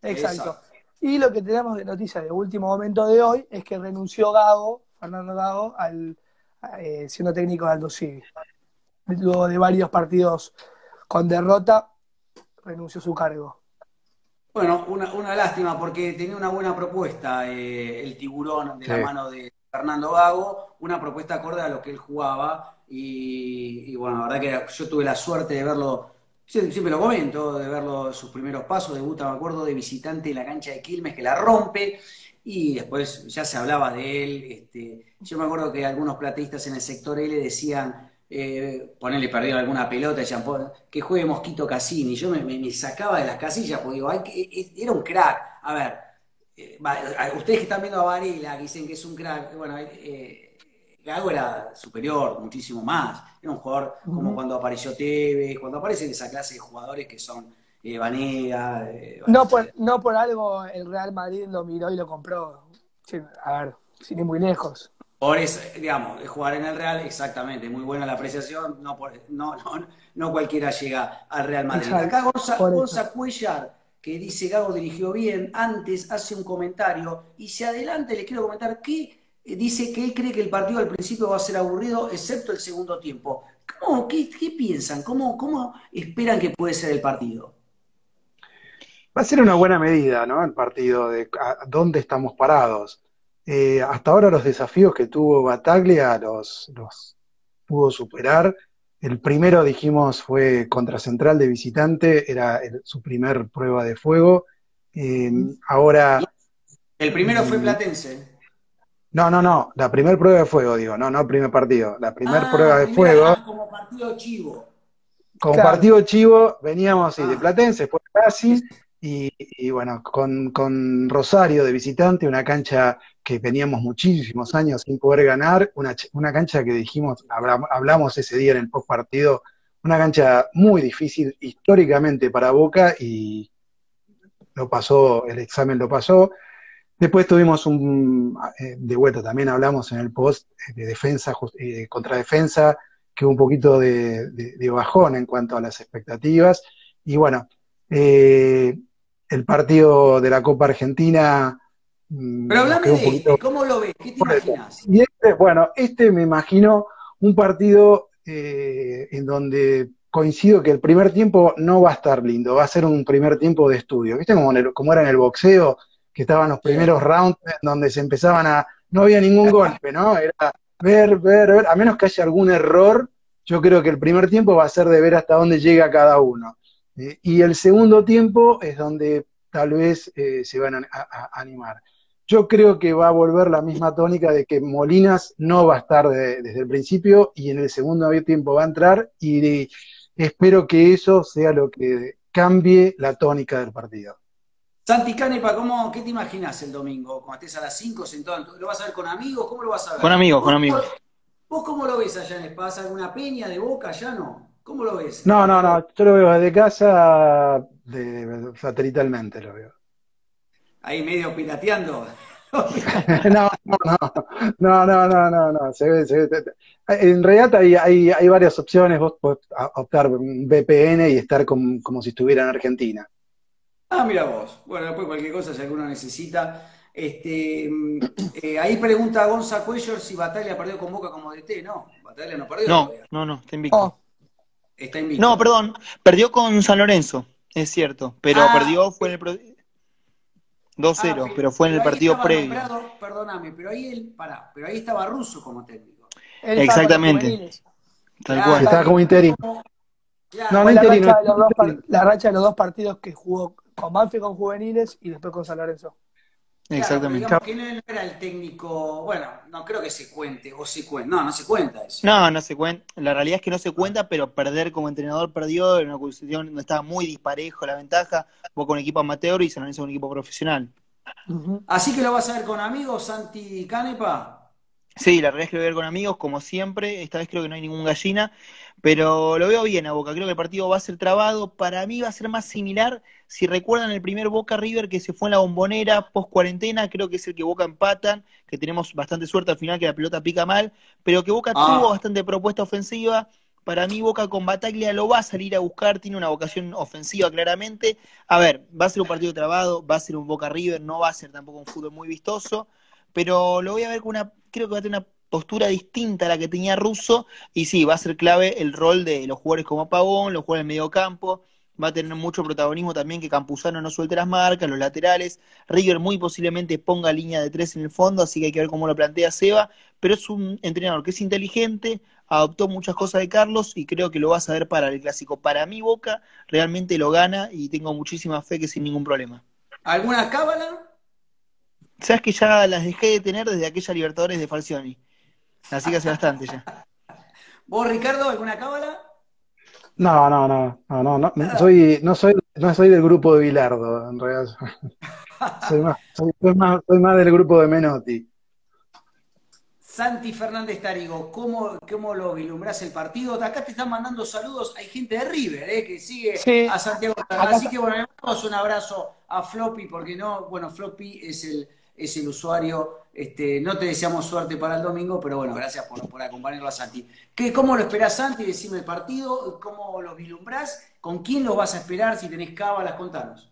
Exacto. Y lo que tenemos de noticia de último momento de hoy es que renunció Gago, Fernando Gago, al, eh, siendo técnico de Aldo Civi luego de varios partidos con derrota, renunció a su cargo. Bueno, una, lástima porque tenía una buena propuesta eh, el tiburón de la mano de Fernando Gago, una propuesta acorde a lo que él jugaba y, bueno, la verdad que yo tuve la suerte de verlo, siempre lo comento, de verlo sus primeros pasos, debuta, me acuerdo, de visitante en la cancha de Quilmes que la rompe y después ya se hablaba de él. Este, yo me acuerdo que algunos plateístas en el sector L decían eh, ponerle perdido alguna pelota, que juegue Mosquito Cassini. Yo me, sacaba de las casillas porque digo, era un crack. A ver, eh, ustedes que están viendo a Varela, que dicen que es un crack, bueno, eh, Gago era superior, muchísimo más. Era un jugador como cuando apareció Tevez, cuando aparecen esa clase de jugadores que son eh, Vanega. no, por, no por algo el Real Madrid lo miró y lo compró. a ver, sin ir muy lejos. Por eso, digamos, jugar en el Real, exactamente, muy buena la apreciación, no, no, no, cualquiera llega al Real Madrid. Acá Gonza, Cuellar, que dice Gago dirigió bien, antes hace un comentario y si adelante le quiero comentar que eh, dice que él cree que el partido al principio va a ser aburrido, excepto el segundo tiempo. ¿Cómo, qué, piensan? ¿Cómo, ¿Cómo esperan que puede ser el partido? Va a ser una buena medida, ¿no? El partido de dónde estamos parados. Eh, hasta ahora los desafíos que tuvo Bataglia los, los pudo superar. El primero, dijimos, fue contra Central de visitante, era su primer prueba de fuego. Eh, ahora. El primero fue Platense. No, no, no, la primera prueba de fuego, digo, no, no el primer partido. La primera ah, prueba de fuego. Como partido chivo. Como partido chivo, veníamos de ah. Platense, después casi y, bueno, con, Rosario de visitante, una cancha que teníamos muchísimos años sin poder ganar, una, cancha que dijimos, hablamos ese día en el post partido, una cancha muy difícil históricamente para Boca y lo pasó, el examen lo pasó. Después tuvimos un, eh, de vuelta también hablamos en el post de defensa, eh, contra defensa, que un poquito de, de, bajón en cuanto a las expectativas. Y bueno, eh, el partido de la Copa Argentina. Mm, Pero hablame de este, ¿cómo lo ves? ¿Qué te imaginas? Y este, bueno, este me imagino un partido eh, en donde coincido que el primer tiempo no va a estar lindo, va a ser un primer tiempo de estudio. ¿Viste como, como era en el boxeo, que estaban los primeros rounds donde se empezaban a, no había ningún golpe, ¿no? Era ver, ver, ver, a menos que haya algún error, yo creo que el primer tiempo va a ser de ver hasta dónde llega cada uno. Eh, y el segundo tiempo es donde tal vez eh, se van a, animar. Yo creo que va a volver la misma tónica de que Molinas no va a estar desde el principio y en el segundo tiempo va a entrar y espero que eso sea lo que cambie la tónica del partido. Santi Canepa, ¿cómo, ¿qué te imaginas el domingo? Cuando estés a las 5 sentado, ¿lo vas a ver con amigos? ¿Cómo lo vas a ver? Con amigos, con amigos. ¿Vos cómo lo ves allá en España? ¿Alguna peña de boca allá no? ¿Cómo lo ves? No, no, no, yo lo veo desde casa, de, satelitalmente lo veo. Ahí medio pirateando. no, no, no, no, no, no, no, se ve, se ve. En realidad hay, hay, hay varias opciones, vos podés optar un VPN y estar como si estuviera en Argentina. Ah, mira vos. Bueno, después cualquier cosa, si alguno necesita. Este, mm, eh, ahí pregunta Gonza Cuellar si Batalla perdió con Boca como DT. No, Batalla no perdió. No, no, no, está invicto. Oh. Está invicto. No, perdón, perdió con San Lorenzo, es cierto, pero ah, perdió, fue en el... 2-0, ah, pero fue en el partido previo. perdóname, pero ahí él, pará, pero ahí estaba Russo como técnico. Exactamente. Tal cual. Estaba como interino. No, no la, racha la racha de los dos partidos que jugó con Banfield con juveniles y después con San Lorenzo. Exactamente. Digamos que no era el técnico, bueno, no creo que se cuente, o se cuenta, no, no se cuenta eso. No, no se cuenta, la realidad es que no se cuenta, pero perder como entrenador perdió en una posición donde estaba muy disparejo la ventaja, vos con un equipo amateur y Lorenzo con un equipo profesional. Así que lo vas a ver con amigos, Santi Canepa. Sí, la realidad es que lo voy a ver con amigos, como siempre, esta vez creo que no hay ningún gallina, pero lo veo bien a Boca, creo que el partido va a ser trabado, para mí va a ser más similar, si recuerdan el primer Boca River que se fue en la bombonera post cuarentena, creo que es el que Boca empatan, que tenemos bastante suerte al final que la pelota pica mal, pero que Boca ah. tuvo bastante propuesta ofensiva, para mí Boca con Bataglia lo va a salir a buscar, tiene una vocación ofensiva claramente. A ver, va a ser un partido trabado, va a ser un Boca River, no va a ser tampoco un fútbol muy vistoso, pero lo voy a ver con una, creo que va a tener una postura distinta a la que tenía Russo, y sí, va a ser clave el rol de los jugadores como Pavón, los jugadores en medio campo, va a tener mucho protagonismo también que Campuzano no suelte las marcas, los laterales, River muy posiblemente ponga línea de tres en el fondo, así que hay que ver cómo lo plantea Seba, pero es un entrenador que es inteligente, adoptó muchas cosas de Carlos y creo que lo va a saber para el clásico. Para mi Boca realmente lo gana y tengo muchísima fe que sin ningún problema. ¿Alguna cábala? Sabes que ya las dejé de tener desde aquella Libertadores de Falcioni. Así que hace bastante ya. ¿Vos, Ricardo, alguna cábala? No, no, no, no, no, no, soy, no soy, no soy del grupo de Bilardo, en realidad. soy, más, soy, más, soy más del grupo de Menotti. Santi Fernández Tarigo, ¿cómo, ¿cómo lo vislumbras el partido? Acá te están mandando saludos, hay gente de River eh, que sigue a Santiago. Así que bueno, le damos un abrazo a Floppy, porque no, bueno, Floppy es el, es el usuario. Este, no te deseamos suerte para el domingo, pero bueno, gracias por, por acompañarlo a Santi. ¿Qué, ¿Cómo lo esperás, Santi? Decime el partido, ¿cómo lo vislumbrás? ¿Con quién lo vas a esperar? Si tenés cábalas, contanos.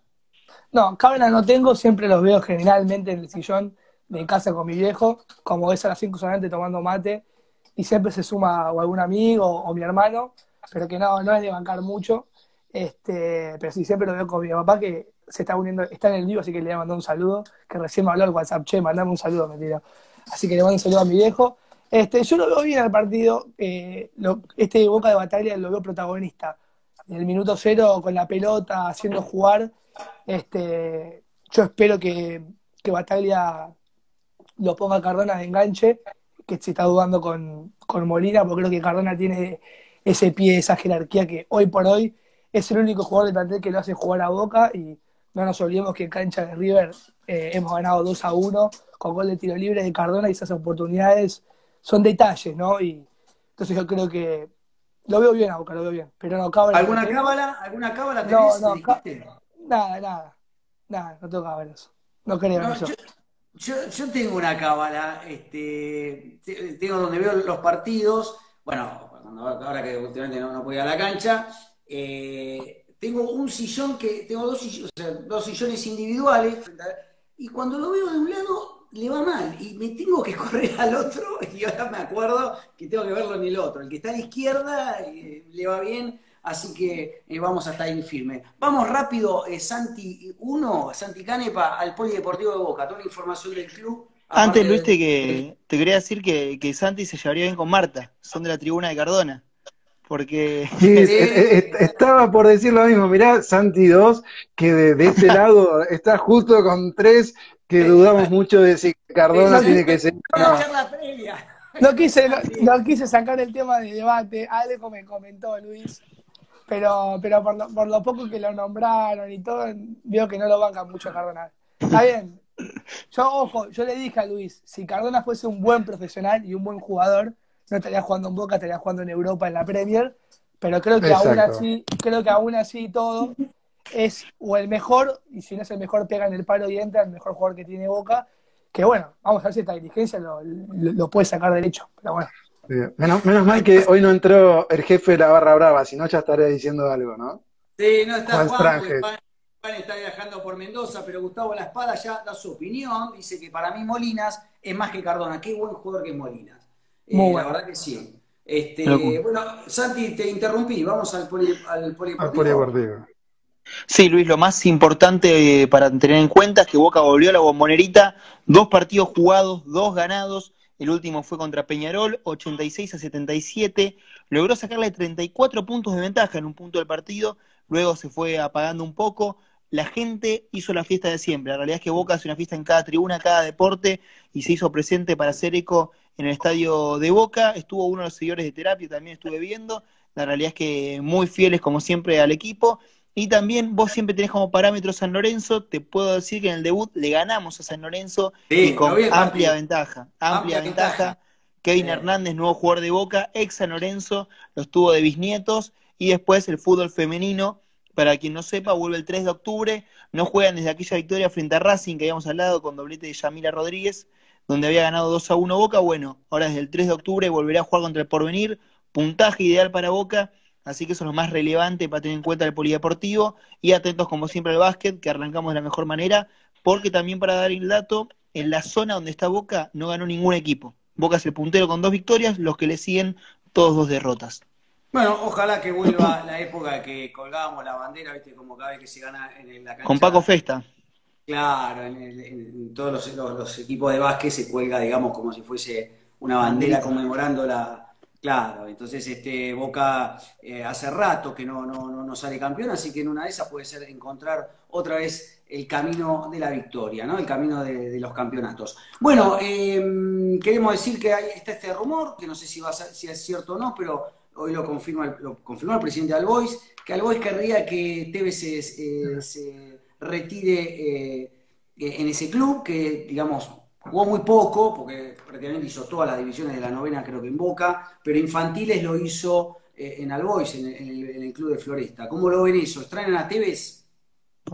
No, cábalas no tengo, siempre los veo generalmente en el sillón de casa con mi viejo, como es a las 5 solamente tomando mate, y siempre se suma o algún amigo o, mi hermano, pero que no, no es de bancar mucho. Este, pero sí, siempre lo veo con mi papá que se está uniendo, está en el vivo, así que le voy a mandar un saludo, que recién me habló el WhatsApp, che, mandame un saludo, mentira. Así que le mando un saludo a mi viejo. Este, yo lo veo bien al partido, eh, este Boca de Batalla lo veo protagonista. En el minuto cero, con la pelota, haciendo jugar, este, yo espero que, que lo ponga Cardona de enganche, que se está dudando con, con Molina, porque creo que Cardona tiene ese pie, esa jerarquía que hoy por hoy es el único jugador de plantel que lo hace jugar a Boca y no nos olvidemos que en cancha de River eh, hemos ganado 2 a 1 con gol de tiro libre de Cardona y esas oportunidades son detalles, ¿no? Y entonces yo creo que lo veo bien a Boca, lo veo bien. Pero no, cábala. ¿Alguna cábala? ¿Alguna cábala tenés? No, no, nada, nada. Nada, no tengo cábalas. No creo en eso. Yo, yo, tengo una cábala, este, tengo donde veo los partidos, bueno, ahora que últimamente no, no ir a la cancha, eh, tengo un sillón que, tengo dos, dos sillones individuales, y cuando lo veo de un lado, le va mal, y me tengo que correr al otro, y ahora me acuerdo que tengo que verlo en el otro. El que está a la izquierda eh, le va bien, así que eh, vamos a estar ahí firme. Vamos rápido, eh, Santi 1, Santi Canepa, al Polideportivo de Boca, toda la información del club Antes, Luis, te, que, te quería decir que, que Santi se llevaría bien con Marta. Son de la tribuna de Cardona. Porque. Sí, estaba por decir lo mismo. Mirá, Santi 2, que de, este lado está justo con tres que dudamos mucho de si Cardona tiene que ser. No. quise, no, quise sacar el tema de debate. Algo me comentó Luis. Pero, pero por, lo, por lo poco que lo nombraron y todo, veo que no lo bancan mucho a Cardona. Está bien, yo, ojo, yo le dije a Luis, si Cardona fuese un buen profesional y un buen jugador, no estaría jugando en Boca, estaría jugando en Europa en la Premier, pero creo que aún así, creo que aún así todo es o el mejor, y si no es el mejor, pega en el palo y entra, el mejor jugador que tiene Boca, que bueno, vamos a ver si esta diligencia lo, puede sacar derecho, pero bueno. Menos, menos, mal que hoy no entró el jefe de la barra brava, si no ya estaría diciendo algo, ¿no? Sí, no está Juan, está viajando por Mendoza, pero Gustavo La Espada ya da su opinión. Dice que para mí Molinas es más que Cardona. Qué buen jugador que Molinas. Eh, la verdad que sí. Este, bueno, Santi, te interrumpí. Vamos al, poli, al polideportivo. Sí, Luis, lo más importante eh, para tener en cuenta es que Boca volvió a la bombonerita. Dos partidos jugados, dos ganados. El último fue contra Peñarol, 86 a 77. Logró sacarle 34 puntos de ventaja en un punto del partido. Luego se fue apagando un poco la gente hizo la fiesta de siempre. La realidad es que Boca hace una fiesta en cada tribuna, cada deporte, y se hizo presente para hacer eco en el estadio de Boca. Estuvo uno de los seguidores de terapia, también estuve viendo. La realidad es que muy fieles, como siempre, al equipo. Y también vos siempre tenés como parámetro San Lorenzo. Te puedo decir que en el debut le ganamos a San Lorenzo y con amplia ventaja. Amplia, ventaja. Kevin Hernández, nuevo jugador de Boca, ex San Lorenzo, lo estuvo de bisnietos. Y después el fútbol femenino para quien no sepa, vuelve el 3 de octubre. No juegan desde aquella victoria frente a Racing que habíamos hablado con doblete de Yamila Rodríguez, donde había ganado 2 a 1 Boca. Bueno, ahora desde el 3 de octubre volverá a jugar contra el Porvenir. Puntaje ideal para Boca. Así que eso es lo más relevante para tener en cuenta el polideportivo. Y atentos, como siempre, al básquet, que arrancamos de la mejor manera. Porque también, para dar el dato, en la zona donde está Boca no ganó ningún equipo. Boca es el puntero con dos victorias, los que le siguen, todos dos derrotas. Bueno, ojalá que vuelva la época que colgábamos la bandera, ¿viste? Como cada vez que se gana en la cancha. Con Paco Festa. Claro, en, todos los, equipos de básquet se cuelga, digamos, como si fuese una bandera conmemorando la. Claro, entonces este Boca eh, hace rato que no, no, no, sale campeón, así que en una de esas puede ser encontrar otra vez el camino de la victoria, ¿no? El camino de, los campeonatos. Bueno, em, queremos decir que hay, está este rumor, que no sé si, va a si es cierto o no, pero hoy lo confirma, lo confirmó el presidente Albois, que Albois querría que Tevez se, se retire eh, en ese club, que digamos jugó muy poco, porque prácticamente hizo todas las divisiones de la novena, creo que en Boca, pero infantiles lo hizo eh, en Albois, en, el, club de Floresta. ¿Cómo lo ven eso? ¿Extraen a Tevez?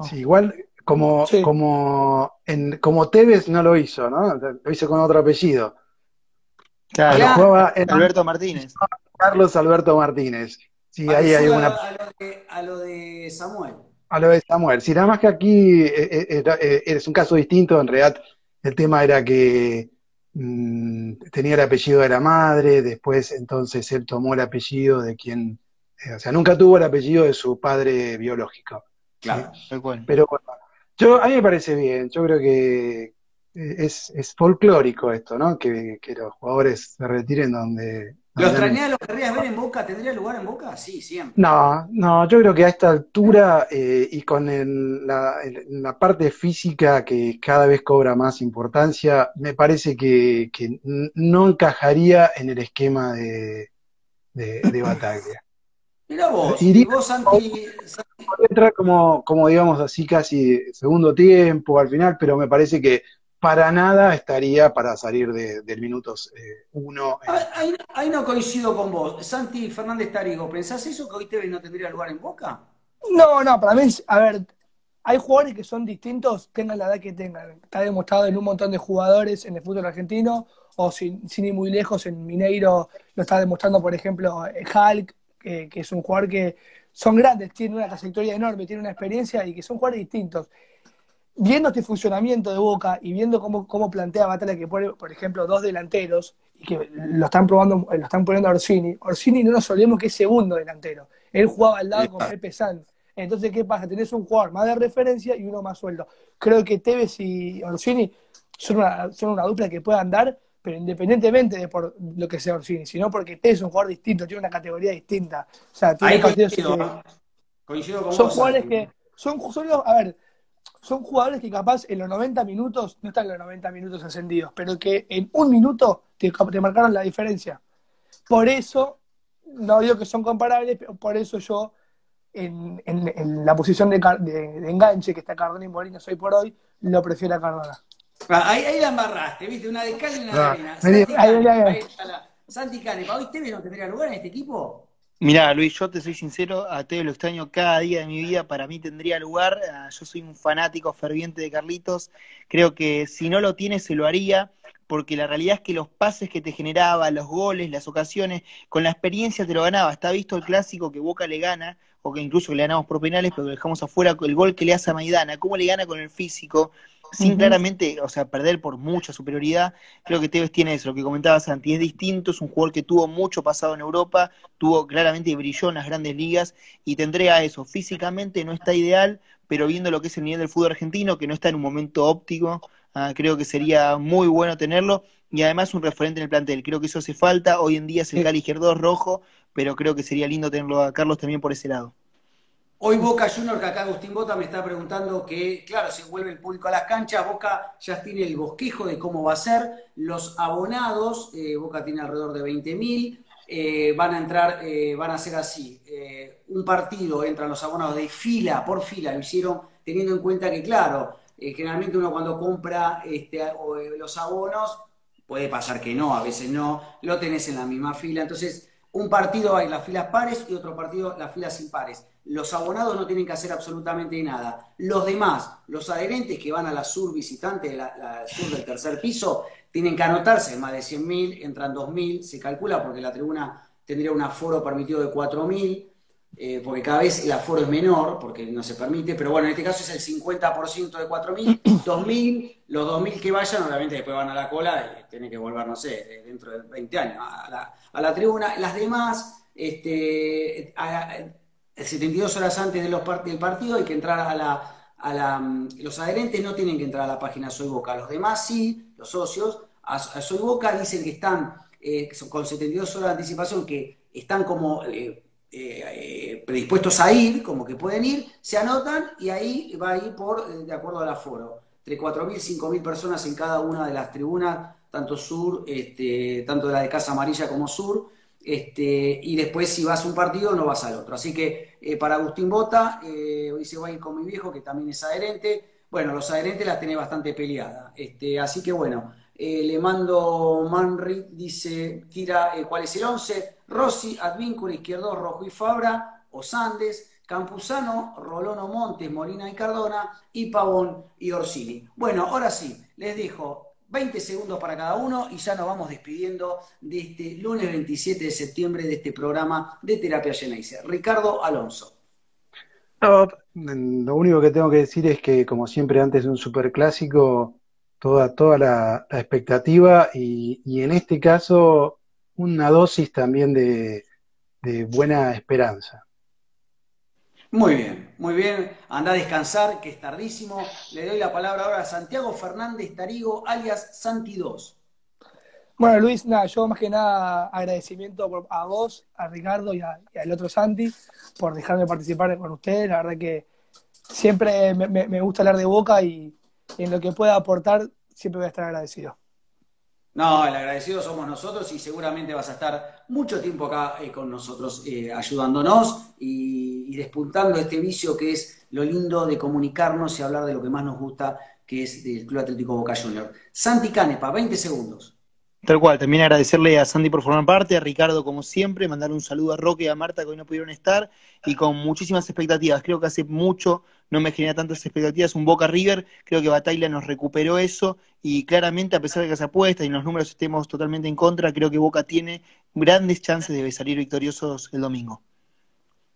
Sí, igual como, como, en, como Tevez no lo hizo, ¿no? Lo hizo con otro apellido. Claro, Alberto Martínez. Carlos Alberto Martínez. Sí, ahí hay una... a, lo de, Samuel. A lo de Samuel. Sí, nada más que aquí eh, eh, eh, es un caso distinto. En realidad, el tema era que mm, tenía el apellido de la madre, después entonces él tomó el apellido de quien. o sea, nunca tuvo el apellido de su padre biológico. Claro, Pero bueno, yo, a mí me parece bien. Yo creo que es, folclórico esto, ¿no? Que, que los jugadores se retiren donde ¿Lo extrañás, lo querrías ver en Boca? ¿Tendría lugar en Boca? Sí, siempre. No, no, yo creo que a esta altura eh, y con la, parte física que cada vez cobra más importancia, me parece que, no encajaría en el esquema de, de, Bataglia. Mira vos, y vos Santi, Entrar como, como digamos así casi segundo tiempo al final, pero me parece que para nada estaría para salir de, del minutos eh, uno. Ahí, no coincido con vos. Santi Fernández Tarigo, ¿pensás eso que hoy Tevez no tendría lugar en Boca? No, no, para mí, a ver, hay jugadores que son distintos, tengan la edad que tengan. Está demostrado en un montón de jugadores en el fútbol argentino, o sin, ir muy lejos, en Mineiro lo está demostrando, por ejemplo, eh, Hulk, que es un jugador que son grandes, tiene una trayectoria enorme, tiene una experiencia y que son jugadores distintos viendo este funcionamiento de Boca y viendo cómo, cómo plantea Batalla que pone, por ejemplo, dos delanteros y que lo están probando, lo están poniendo a Orsini, Orsini no nos olvidemos que es segundo delantero. Él jugaba al lado con Pepe Sanz. Entonces, ¿qué pasa? Tenés un jugador más de referencia y uno más sueldo. Creo que Tevez y Orsini son una, son una dupla que puedan dar, pero independientemente de por lo que sea Orsini, sino porque Tevez es un jugador distinto, tiene una categoría distinta. O sea, tiene Ahí partidos coincido, que- ¿eh? Coincido con son vos, jugadores que son, son los- a ver, son jugadores que capaz en los 90 minutos, no están en los 90 minutos encendidos, pero que en un minuto te, te marcaron la diferencia. Por eso, no digo que son comparables, pero por eso yo, en, en- en la posición de, Car- de- de enganche que está Cardona y Molinos hoy por hoy, lo prefiero a Cardona. Ah, Ahí, ahí la embarraste, viste, una de cal y una de Ah, arena. Santi Santi Canepa, ¿hoy Tevez no tendría lugar en este equipo? Mirá, Luis, yo te soy sincero, a Teo lo extraño cada día de mi vida, para mí tendría lugar, ah, yo soy un fanático ferviente de Carlitos, creo que si no lo tiene se lo haría, porque la realidad es que los pases que te generaba, los goles, las ocasiones, con la experiencia te lo ganaba, está visto el clásico que Boca le gana, o que incluso que le ganamos por penales, pero que dejamos afuera el gol que le hace a Maidana, cómo le gana con el físico, sin claramente, o sea, perder por mucha superioridad, creo que Tevez tiene eso, lo que comentabas Santi, es distinto, es un jugador que tuvo mucho pasado en Europa, tuvo claramente brilló en las grandes ligas y tendría eso. Físicamente no está ideal, pero viendo lo que es el nivel del fútbol argentino, que no está en un momento óptimo, ah, creo que sería muy bueno tenerlo y además un referente en el plantel. Creo que eso hace falta. Hoy en día es el. Cali Izquierdo rojo, pero creo que sería lindo tenerlo a Carlos también por ese lado. Hoy Boca Junior, que acá Agustín Bota me está preguntando que, claro, se vuelve el público a las canchas, Boca ya tiene el bosquejo de cómo va a ser. Los abonados, eh, Boca tiene alrededor de 20.000, eh, van a entrar, eh, van a ser así. un partido entran los abonados de fila por fila, lo hicieron teniendo en cuenta que, claro, generalmente uno cuando compra este, los abonos, puede pasar que no, a veces no, lo tenés en la misma fila. Entonces, un partido hay las filas pares y otro partido las filas impares. Los abonados no tienen que hacer absolutamente nada. Los demás, los adherentes que van a la sur visitante, la, sur del tercer piso, tienen que anotarse más de 100.000, entran 2.000, se calcula porque la tribuna tendría un aforo permitido de 4.000, eh, porque cada vez el aforo es menor, porque no se permite, pero bueno, en este caso es el 50% de 4.000, 2.000, los 2.000 que vayan, obviamente después van a la cola y tienen que volver, no sé, dentro de 20 años a la, a la tribuna. Las demás, este, a- a- 72 horas antes de los part- del partido hay que entrar a la, a la, los adherentes no tienen que entrar a la página Soy Boca, los demás sí, los socios, a, a Soy Boca dicen que están eh, con 72 horas de anticipación, que están como eh, eh, predispuestos a ir, como que pueden ir, se anotan y ahí va a ir por, eh, de acuerdo al aforo, entre 4.000 y 5.000 personas en cada una de las tribunas, tanto sur, este, tanto de la de Casa Amarilla como sur, este, y después si vas a un partido no vas al otro. Así que eh, para Agustín Bota, eh, hoy se va a ir con mi viejo que también es adherente. Bueno, los adherentes las tenés bastante peleada. Este, así que bueno, eh, le mando Manri, dice, tira eh, cuál es el 11. Rossi, Advíncula, Izquierdo, Rojo y Fabra, Osandes, Campuzano, Rolono Montes, Molina y Cardona, y Pavón y Orsini. Bueno, ahora sí, les dejo 20 segundos para cada uno y ya nos vamos despidiendo de este lunes 27 de septiembre de este programa de Terapia Geneise. Ricardo Alonso. Lo único que tengo que decir es que, como siempre, antes de un superclásico, toda, toda la, la expectativa y, y en este caso una dosis también de, de buena esperanza. Muy bien, muy bien. Anda a descansar, que es tardísimo. Le doy la palabra ahora a Santiago Fernández Tarigo, alias Santi 2. Bueno, Luis, nada, yo más que nada agradecimiento por- a vos, a Ricardo y, a- y al otro Santi por dejarme participar con ustedes. La verdad que siempre me, me- me gusta hablar de Boca y en lo que pueda aportar siempre voy a estar agradecido. No, el agradecido somos nosotros y seguramente vas a estar mucho tiempo acá eh, con nosotros eh, ayudándonos y, y despuntando este vicio que es lo lindo de comunicarnos y hablar de lo que más nos gusta, que es del Club Atlético Boca Junior. Santi Canepa, 20 segundos. Tal cual, también agradecerle a Sandy por formar parte, a Ricardo como siempre, mandar un saludo a Roque y a Marta que hoy no pudieron estar y con muchísimas expectativas. Creo que hace mucho no me genera tantas expectativas un Boca River, creo que Batalla nos recuperó eso y claramente a pesar de que las apuestas y los números estemos totalmente en contra, creo que Boca tiene grandes chances de salir victoriosos el domingo.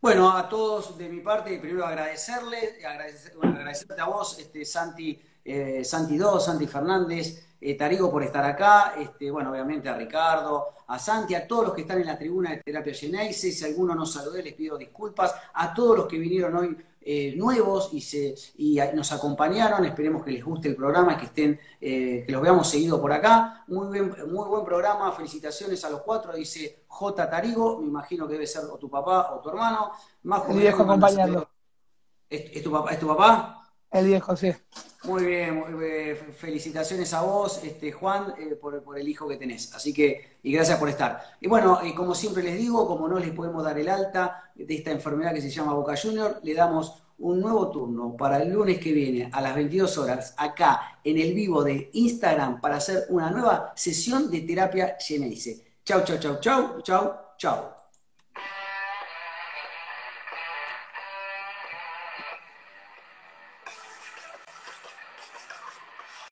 Bueno, a todos de mi parte, primero agradecerle, agradecer, agradecerte a vos, este, Santi, eh, Santi 2, Santi Fernández, eh, Tarigo por estar acá, este, bueno, obviamente a Ricardo, a Santi, a todos los que están en la tribuna de Terapia Geneise, si alguno no saludé les pido disculpas, a todos los que vinieron hoy eh, nuevos y, se, y nos acompañaron. Esperemos que les guste el programa, que estén, eh, que los veamos seguido por acá. Muy, bien, muy buen programa, felicitaciones a los cuatro, dice J. Tarigo, me imagino que debe ser o tu papá o tu hermano. Majo, el viejo acompañando. ¿Es, tu papá? ¿Es tu papá? El viejo, sí. Muy bien, felicitaciones a vos, este, Juan, eh, por, el hijo que tenés. Así que, y gracias por estar. Y bueno, eh, como siempre les digo, como no les podemos dar el alta de esta enfermedad que se llama Boca Junior, le damos un nuevo turno para el lunes que viene a las 22 horas acá en el vivo de Instagram para hacer una nueva sesión de terapia Geneise. Chau, chau, chau, chau, chau, chau.